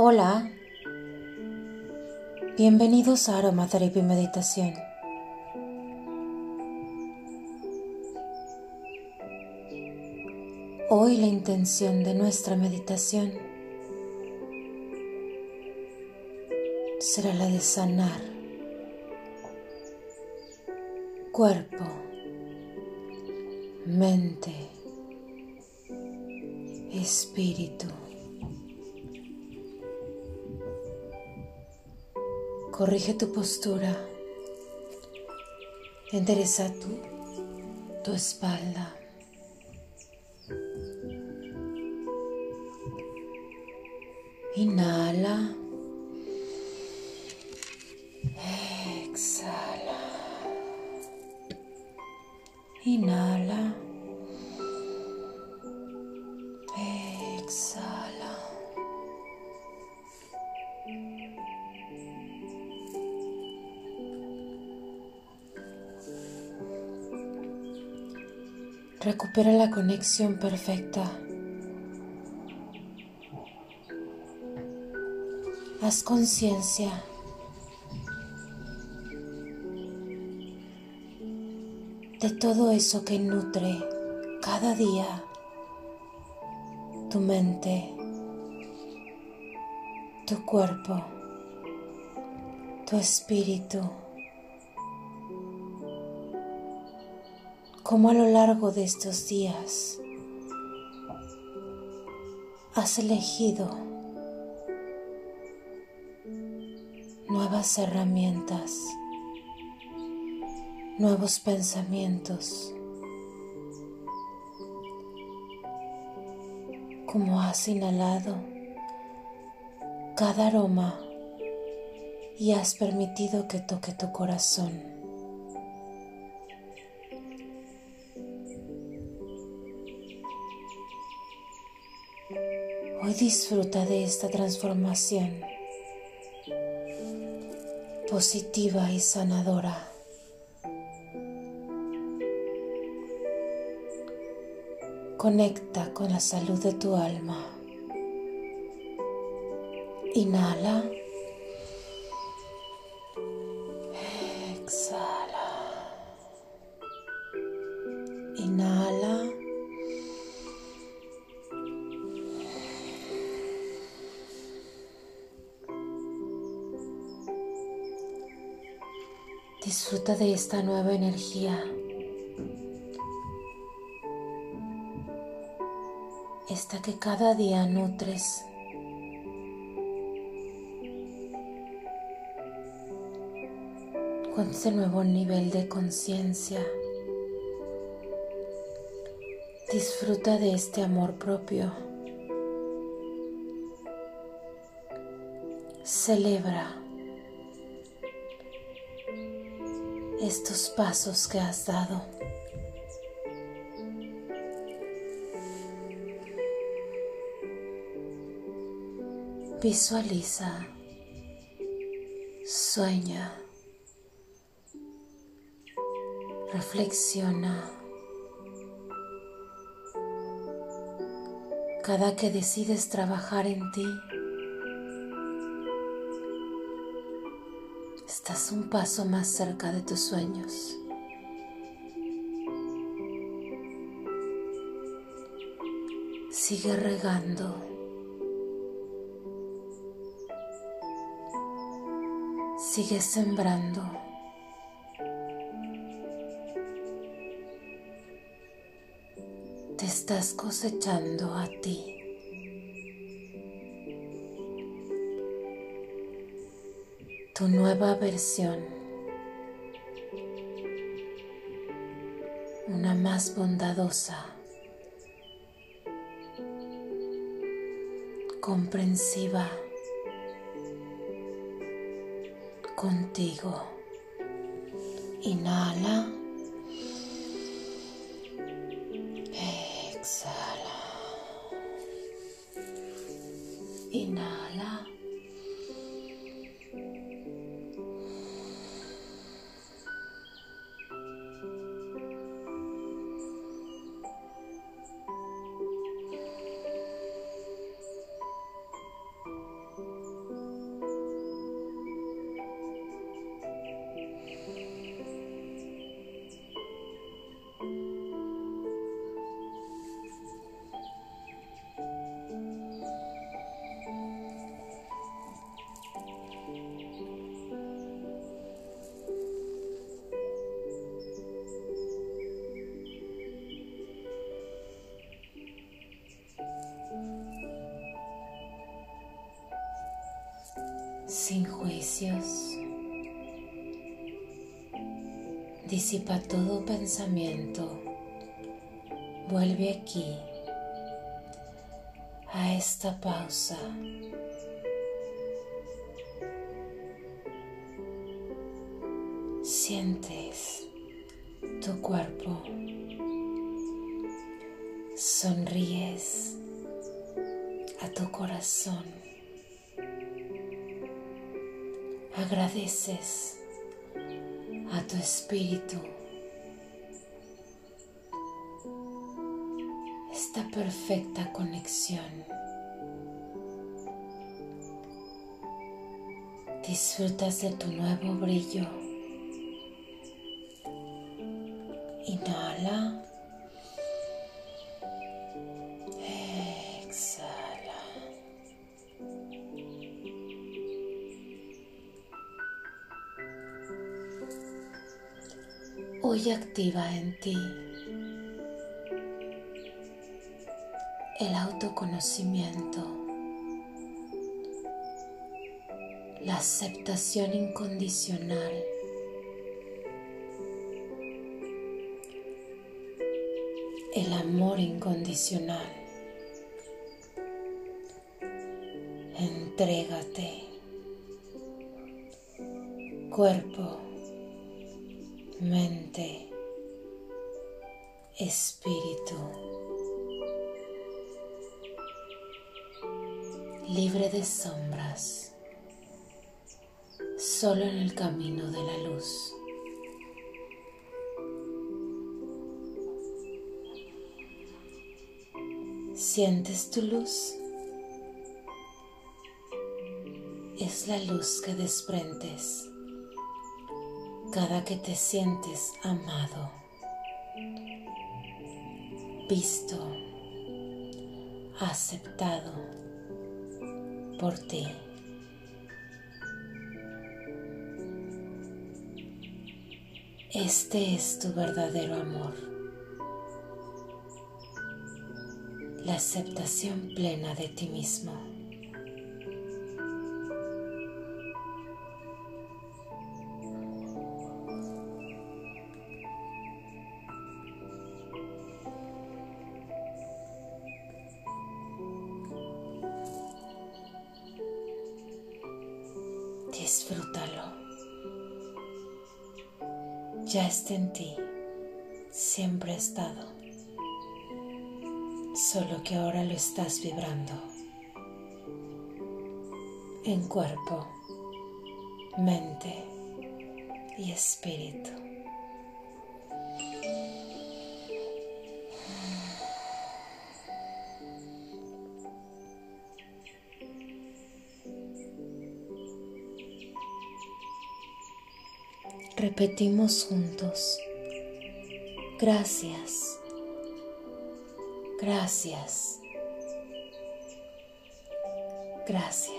Hola, bienvenidos a Aromatherapy Meditación. Hoy la intención de nuestra meditación será la de sanar cuerpo, mente, espíritu. Corrige tu postura. Endereza tu, tu espalda. Inhala. Exhala. Inhala. Recupera la conexión perfecta. Haz conciencia. de todo eso que nutre cada día tu mente, tu cuerpo, tu espíritu. Como a lo largo de estos días has elegido nuevas herramientas nuevos pensamientos, como has inhalado cada aroma y has permitido que toque tu corazón. Disfruta de esta transformación positiva y sanadora. Conecta con la salud de tu alma. Inhala. Disfruta de esta nueva energía. esta que cada día nutres. Con ese nuevo nivel de conciencia, disfruta de este amor propio. Celebra estos pasos que has dado. Visualiza, sueña, reflexiona. Cada que decides trabajar en ti, estás un paso más cerca de tus sueños. Sigue regando Sigue sembrando. Te estás cosechando a ti. Tu nueva versión. Una más bondadosa. Comprensiva. contigo. Inhala. Exhala. Inhala. Sin juicios. Disipa todo pensamiento. Vuelve aquí, a esta pausa. Sientes tu cuerpo. Sonríes a tu corazón. Agradeces a tu espíritu esta perfecta conexión. Disfrutas de tu nuevo brillo. Inhala. Hoy activa en ti. El autoconocimiento, la aceptación incondicional, el amor incondicional. Entrégate, cuerpo, mente, espíritu. libre de sombras, solo en el camino de la luz. ¿Sientes tu luz? Es la luz que desprendes cada que te sientes amado, visto, aceptado por ti. Este es tu verdadero amor, la aceptación plena de ti mismo. Disfrútalo. Ya está en ti. Siempre ha estado. Solo que ahora lo estás vibrando. En cuerpo, mente y espíritu. Repetimos juntos. Gracias. Gracias. Gracias.